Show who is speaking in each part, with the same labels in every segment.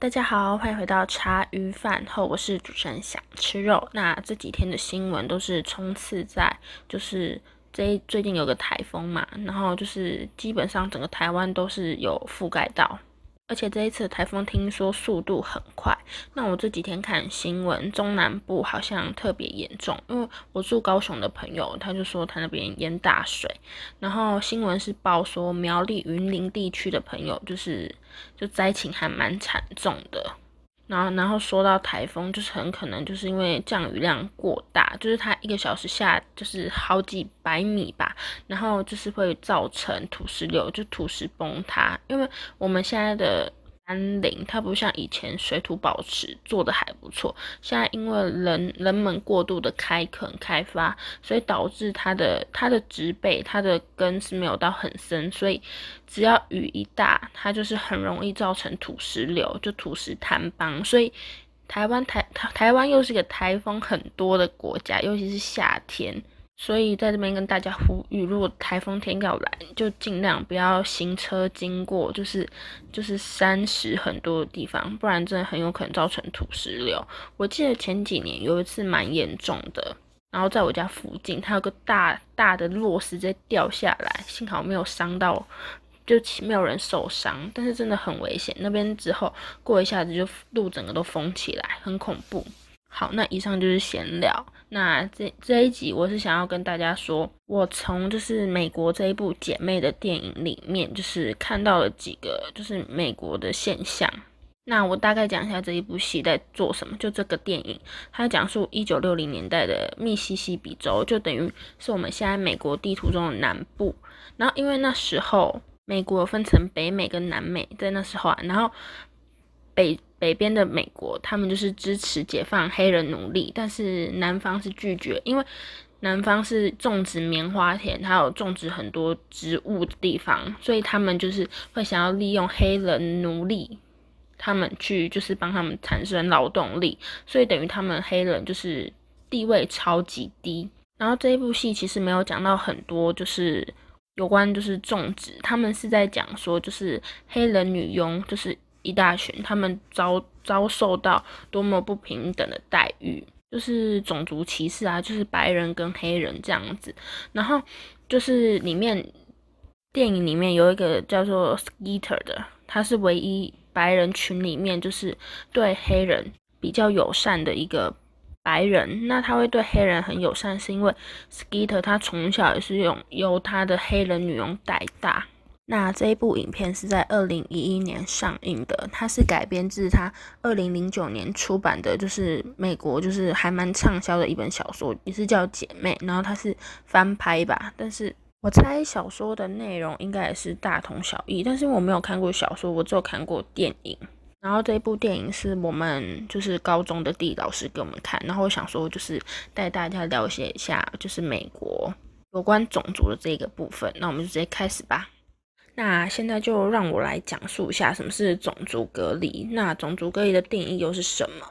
Speaker 1: 大家好，欢迎回到茶余饭后，我是主持人想吃肉。那这几天的新闻都是冲刺在，就是这最近有个台风嘛，然后就是基本上整个台湾都是有覆盖到。而且这一次台风听说速度很快，那我这几天看新闻，中南部好像特别严重，因为我住高雄的朋友，他就说他那边淹大水，然后新闻是报说苗栗云林地区的朋友就是就灾情还蛮惨重的。然后，然后说到台风，就是很可能就是因为降雨量过大，就是它一个小时下就是好几百米吧，然后就是会造成土石流，就土石崩塌。因为我们现在的。山林它不像以前水土保持做的还不错，现在因为人人们过度的开垦开发，所以导致它的它的植被它的根是没有到很深，所以只要雨一大，它就是很容易造成土石流，就土石坍崩。所以台湾台台台湾又是个台风很多的国家，尤其是夏天。所以在这边跟大家呼吁，如果台风天要来，就尽量不要行车经过，就是就是山石很多的地方，不然真的很有可能造成土石流。我记得前几年有一次蛮严重的，然后在我家附近，它有个大大的落石在掉下来，幸好没有伤到，就没有人受伤，但是真的很危险。那边之后过一下子就路整个都封起来，很恐怖。好，那以上就是闲聊。那这这一集我是想要跟大家说，我从就是美国这一部姐妹的电影里面，就是看到了几个就是美国的现象。那我大概讲一下这一部戏在做什么。就这个电影，它讲述一九六零年代的密西西比州，就等于是我们现在美国地图中的南部。然后因为那时候美国分成北美跟南美，在那时候啊，然后北。北边的美国，他们就是支持解放黑人奴隶，但是南方是拒绝，因为南方是种植棉花田，还有种植很多植物的地方，所以他们就是会想要利用黑人奴隶，他们去就是帮他们产生劳动力，所以等于他们黑人就是地位超级低。然后这一部戏其实没有讲到很多，就是有关就是种植，他们是在讲说就是黑人女佣就是。一大群，他们遭遭受到多么不平等的待遇，就是种族歧视啊，就是白人跟黑人这样子。然后就是里面电影里面有一个叫做 Skeeter 的，他是唯一白人群里面就是对黑人比较友善的一个白人。那他会对黑人很友善，是因为 Skeeter 他从小也是用由他的黑人女佣带大。那这一部影片是在二零一一年上映的，它是改编自它二零零九年出版的，就是美国就是还蛮畅销的一本小说，也是叫《姐妹》，然后它是翻拍吧，但是我猜小说的内容应该也是大同小异，但是我没有看过小说，我只有看过电影，然后这一部电影是我们就是高中的地理老师给我们看，然后我想说就是带大家了解一下就是美国有关种族的这个部分，那我们就直接开始吧。那现在就让我来讲述一下什么是种族隔离。那种族隔离的定义又是什么？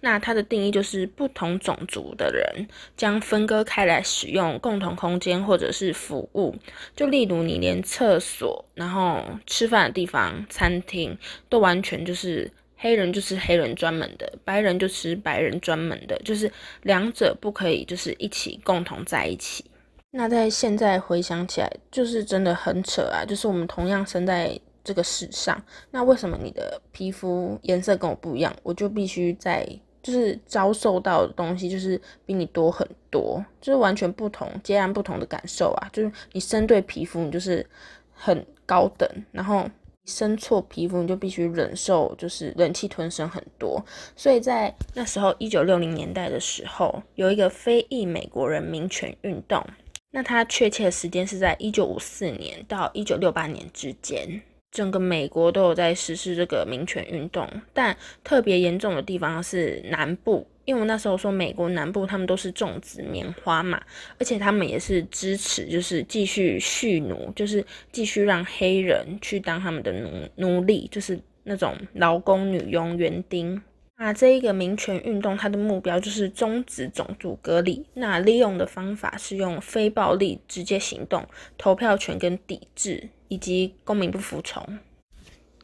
Speaker 1: 那它的定义就是不同种族的人将分割开来使用共同空间或者是服务。就例如你连厕所、然后吃饭的地方、餐厅都完全就是黑人就是黑人专门的，白人就是白人专门的，就是两者不可以就是一起共同在一起。那在现在回想起来，就是真的很扯啊！就是我们同样生在这个世上，那为什么你的皮肤颜色跟我不一样，我就必须在就是遭受到的东西就是比你多很多，就是完全不同、截然不同的感受啊！就是你生对皮肤，你就是很高等；然后生错皮肤，你就必须忍受就是忍气吞声很多。所以在那时候，一九六零年代的时候，有一个非裔美国人民权运动。那它确切的时间是在一九五四年到一九六八年之间，整个美国都有在实施这个民权运动，但特别严重的地方是南部，因为我那时候说美国南部他们都是种植棉花嘛，而且他们也是支持就是继续蓄奴，就是继续让黑人去当他们的奴奴隶，就是那种劳工女佣园丁。那这一个民权运动，它的目标就是终止种族隔离。那利用的方法是用非暴力直接行动、投票权跟抵制，以及公民不服从。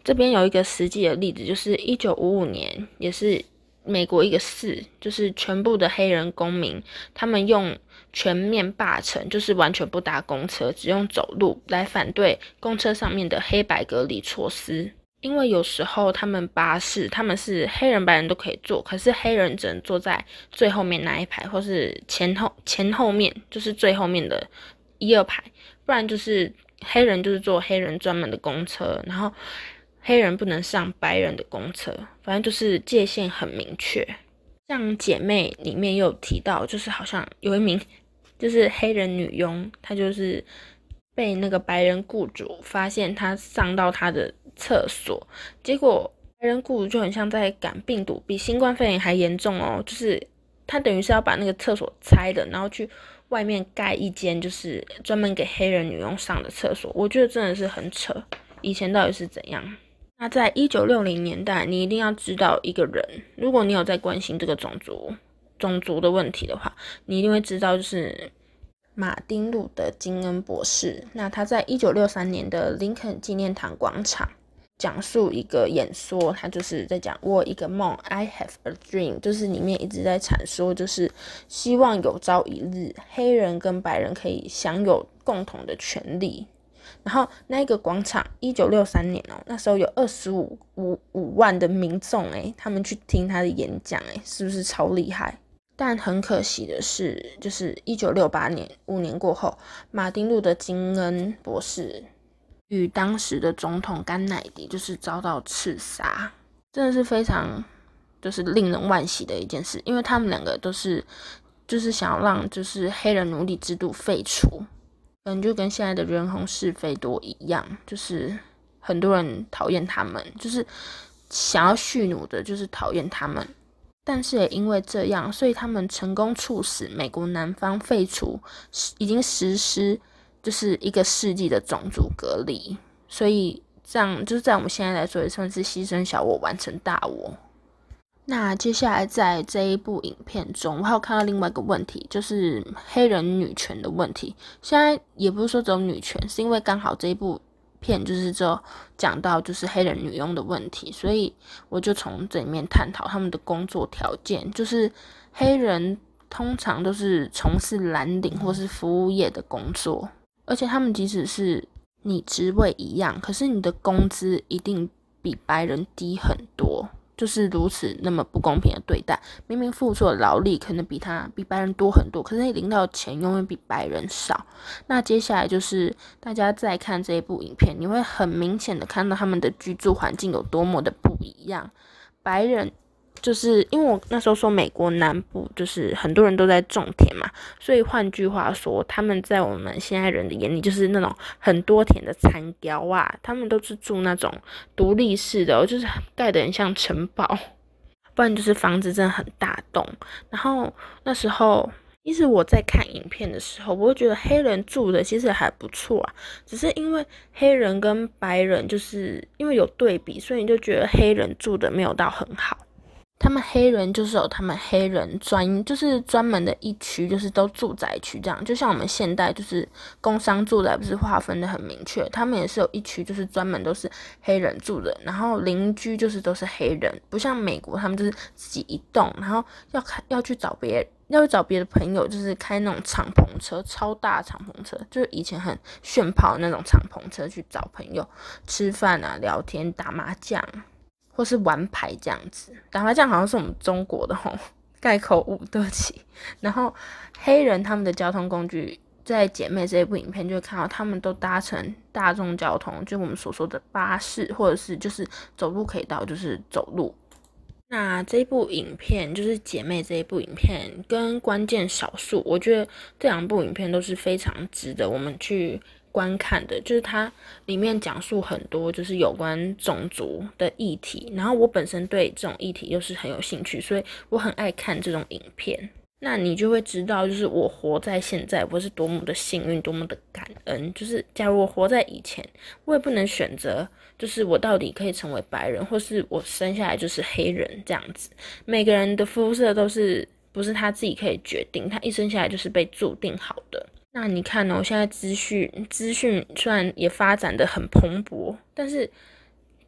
Speaker 1: 这边有一个实际的例子，就是一九五五年，也是美国一个市，就是全部的黑人公民，他们用全面罢乘，就是完全不搭公车，只用走路来反对公车上面的黑白隔离措施。因为有时候他们巴士他们是黑人白人都可以坐，可是黑人只能坐在最后面那一排，或是前后前后面，就是最后面的一二排，不然就是黑人就是坐黑人专门的公车，然后。黑人不能上白人的公车，反正就是界限很明确。像姐妹里面又提到，就是好像有一名就是黑人女佣，她就是被那个白人雇主发现她上到她的厕所，结果白人雇主就很像在赶病毒，比新冠肺炎还严重哦。就是他等于是要把那个厕所拆了，然后去外面盖一间就是专门给黑人女佣上的厕所。我觉得真的是很扯，以前到底是怎样？那在一九六零年代，你一定要知道一个人。如果你有在关心这个种族种族的问题的话，你一定会知道，就是马丁路德金恩博士。那他在一九六三年的林肯纪念堂广场讲述一个演说，他就是在讲我一个梦，I have a dream，就是里面一直在阐说，就是希望有朝一日黑人跟白人可以享有共同的权利。然后那个广场，一九六三年哦，那时候有二十五五五万的民众诶，他们去听他的演讲诶，是不是超厉害？但很可惜的是，就是一九六八年五年过后，马丁路德金恩博士与当时的总统甘乃迪就是遭到刺杀，真的是非常就是令人惋惜的一件事，因为他们两个都是就是想要让就是黑人奴隶制度废除。可能，就跟现在的人红是非多一样，就是很多人讨厌他们，就是想要蓄奴的，就是讨厌他们。但是也因为这样，所以他们成功促使美国南方废除已经实施就是一个世纪的种族隔离。所以这样就是在我们现在来说，也算是牺牲小我，完成大我。那接下来在这一部影片中，我还有看到另外一个问题，就是黑人女权的问题。现在也不是说只有女权，是因为刚好这一部片就是就讲到就是黑人女佣的问题，所以我就从这里面探讨他们的工作条件。就是黑人通常都是从事蓝领或是服务业的工作，而且他们即使是你职位一样，可是你的工资一定比白人低很多。就是如此那么不公平的对待，明明付出的劳力可能比他比白人多很多，可是你领到的钱永远比白人少。那接下来就是大家再看这一部影片，你会很明显的看到他们的居住环境有多么的不一样，白人。就是因为我那时候说美国南部就是很多人都在种田嘛，所以换句话说，他们在我们现在人的眼里就是那种很多田的残雕啊，他们都是住那种独立式的，就是盖的很像城堡，不然就是房子真的很大栋。然后那时候，其实我在看影片的时候，我会觉得黑人住的其实还不错啊，只是因为黑人跟白人就是因为有对比，所以你就觉得黑人住的没有到很好。他们黑人就是有他们黑人专，就是专门的一区，就是都住宅区这样，就像我们现代就是工商住宅不是划分的很明确，他们也是有一区就是专门都是黑人住的，然后邻居就是都是黑人，不像美国他们就是自己一栋，然后要开要去找别要去找别的朋友，就是开那种敞篷车，超大敞篷车，就是以前很炫跑的那种敞篷车去找朋友吃饭啊、聊天、打麻将。或是玩牌这样子，打麻将好像是我们中国的吼，盖口误，对不起。然后黑人他们的交通工具，在姐妹这一部影片就会看到，他们都搭乘大众交通，就我们所说的巴士，或者是就是走路可以到，就是走路。那这一部影片就是姐妹这一部影片跟关键少数，我觉得这两部影片都是非常值得我们去。观看的就是它里面讲述很多就是有关种族的议题，然后我本身对这种议题又是很有兴趣，所以我很爱看这种影片。那你就会知道，就是我活在现在，我是多么的幸运，多么的感恩。就是假如我活在以前，我也不能选择，就是我到底可以成为白人，或是我生下来就是黑人这样子。每个人的肤色都是不是他自己可以决定，他一生下来就是被注定好的。那你看哦，现在资讯资讯虽然也发展的很蓬勃，但是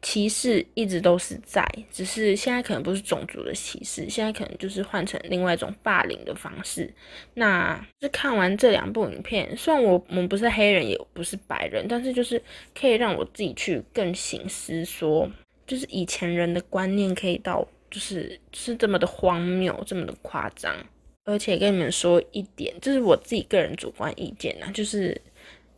Speaker 1: 歧视一直都是在，只是现在可能不是种族的歧视，现在可能就是换成另外一种霸凌的方式。那是看完这两部影片，虽然我我们不是黑人，也不是白人，但是就是可以让我自己去更醒思，说就是以前人的观念可以到就是是这么的荒谬，这么的夸张。而且跟你们说一点，这是我自己个人主观意见呐，就是。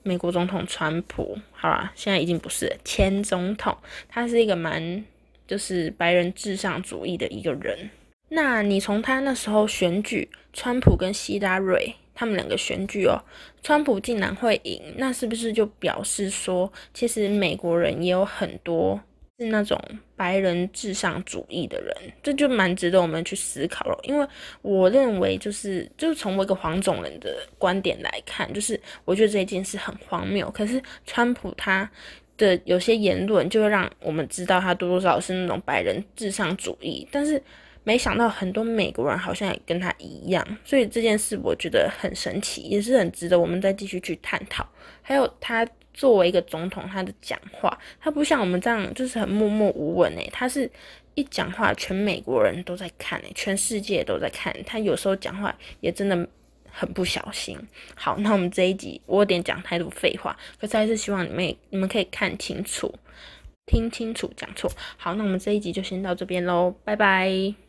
Speaker 1: 美国总统川普，好啦，现在已经不是前总统，他是一个蛮就是白人至上主义的一个人。那你从他那时候选举，川普跟希拉蕊他们两个选举哦，川普竟然会赢，那是不是就表示说，其实美国人也有很多？是那种白人至上主义的人，这就蛮值得我们去思考了。因为我认为，就是就是从我一个黄种人的观点来看，就是我觉得这件事很荒谬。可是川普他的有些言论，就会让我们知道他多多少少是那种白人至上主义。但是没想到很多美国人好像也跟他一样，所以这件事我觉得很神奇，也是很值得我们再继续去探讨。还有他。作为一个总统，他的讲话，他不像我们这样就是很默默无闻诶，他是一讲话，全美国人都在看诶，全世界都在看。他有时候讲话也真的很不小心。好，那我们这一集我有点讲太多废话，可是还是希望你们你们可以看清楚、听清楚、讲错。好，那我们这一集就先到这边喽，拜拜。